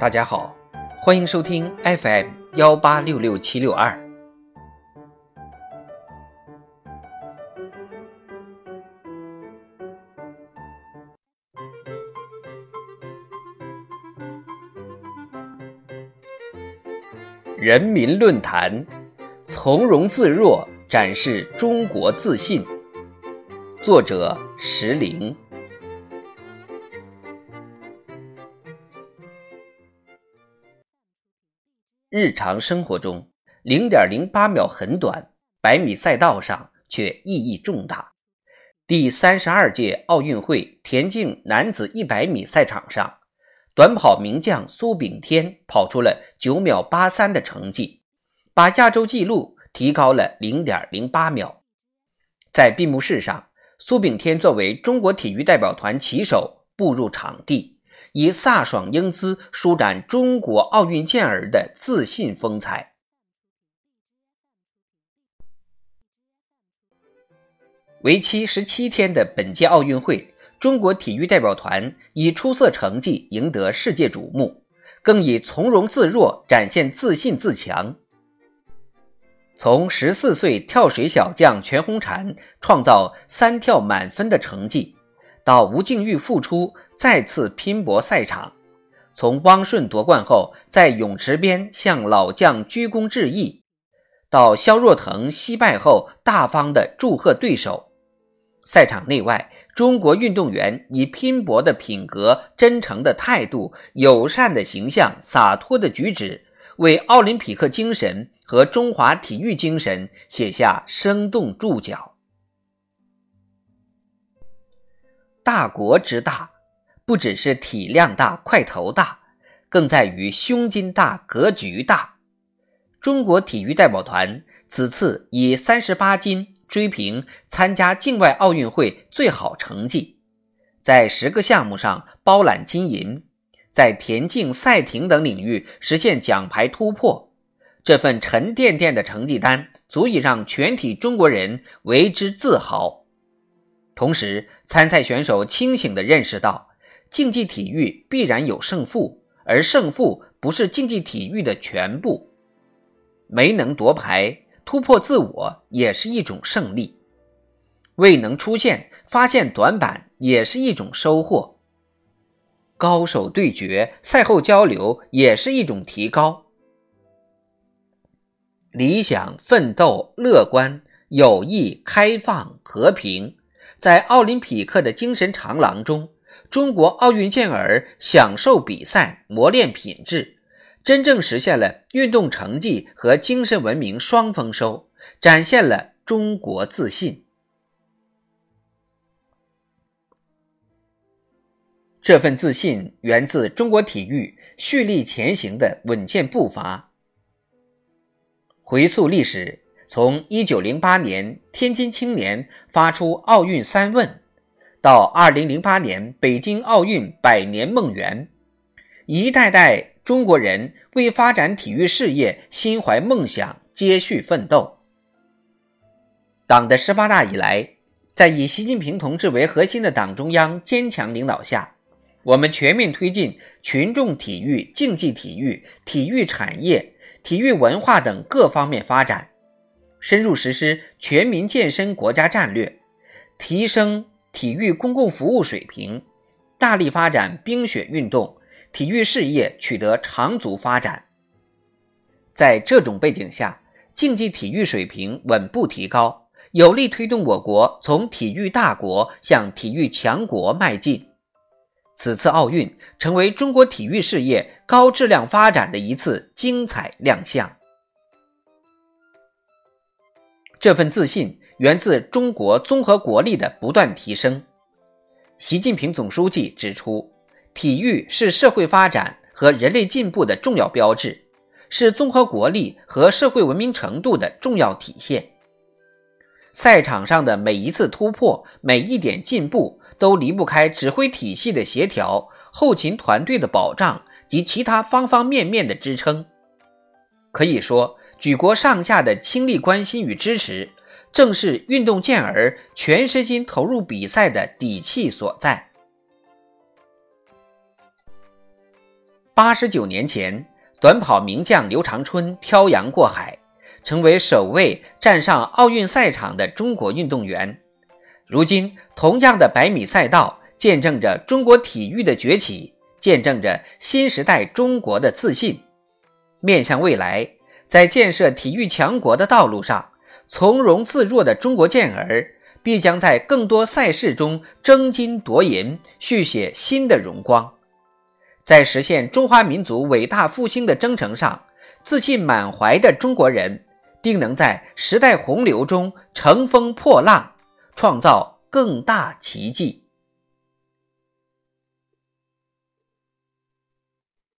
大家好，欢迎收听 FM 幺八六六七六二。人民论坛，从容自若，展示中国自信。作者：石林。日常生活中，零点零八秒很短，百米赛道上却意义重大。第三十二届奥运会田径男子一百米赛场上，短跑名将苏炳添跑出了九秒八三的成绩，把亚洲纪录提高了零点零八秒。在闭幕式上，苏炳添作为中国体育代表团旗手步入场地。以飒爽英姿舒展中国奥运健儿的自信风采。为期十七天的本届奥运会，中国体育代表团以出色成绩赢得世界瞩目，更以从容自若展现自信自强。从十四岁跳水小将全红婵创造三跳满分的成绩。到吴静钰复出，再次拼搏赛场；从汪顺夺冠后在泳池边向老将鞠躬致意，到肖若腾惜败后大方的祝贺对手。赛场内外，中国运动员以拼搏的品格、真诚的态度、友善的形象、洒脱的举止，为奥林匹克精神和中华体育精神写下生动注脚。大国之大，不只是体量大、块头大，更在于胸襟大、格局大。中国体育代表团此次以三十八金追平参加境外奥运会最好成绩，在十个项目上包揽金银，在田径、赛艇等领域实现奖牌突破。这份沉甸甸的成绩单，足以让全体中国人为之自豪。同时，参赛选手清醒地认识到，竞技体育必然有胜负，而胜负不是竞技体育的全部。没能夺牌，突破自我也是一种胜利；未能出现，发现短板也是一种收获。高手对决，赛后交流也是一种提高。理想、奋斗、乐观、友谊、开放、和平。在奥林匹克的精神长廊中，中国奥运健儿享受比赛，磨练品质，真正实现了运动成绩和精神文明双丰收，展现了中国自信。这份自信源自中国体育蓄力前行的稳健步伐。回溯历史。从一九零八年天津青年发出奥运三问，到二零零八年北京奥运百年梦圆，一代代中国人为发展体育事业心怀梦想，接续奋斗。党的十八大以来，在以习近平同志为核心的党中央坚强领导下，我们全面推进群众体育、竞技体育、体育产业、体育文化等各方面发展。深入实施全民健身国家战略，提升体育公共服务水平，大力发展冰雪运动，体育事业取得长足发展。在这种背景下，竞技体育水平稳步提高，有力推动我国从体育大国向体育强国迈进。此次奥运成为中国体育事业高质量发展的一次精彩亮相。这份自信源自中国综合国力的不断提升。习近平总书记指出，体育是社会发展和人类进步的重要标志，是综合国力和社会文明程度的重要体现。赛场上的每一次突破、每一点进步，都离不开指挥体系的协调、后勤团队的保障及其他方方面面的支撑。可以说。举国上下的倾力关心与支持，正是运动健儿全身心投入比赛的底气所在。八十九年前，短跑名将刘长春漂洋过海，成为首位站上奥运赛场的中国运动员。如今，同样的百米赛道见证着中国体育的崛起，见证着新时代中国的自信。面向未来，在建设体育强国的道路上，从容自若的中国健儿必将在更多赛事中争金夺银，续写新的荣光。在实现中华民族伟大复兴的征程上，自信满怀的中国人定能在时代洪流中乘风破浪，创造更大奇迹。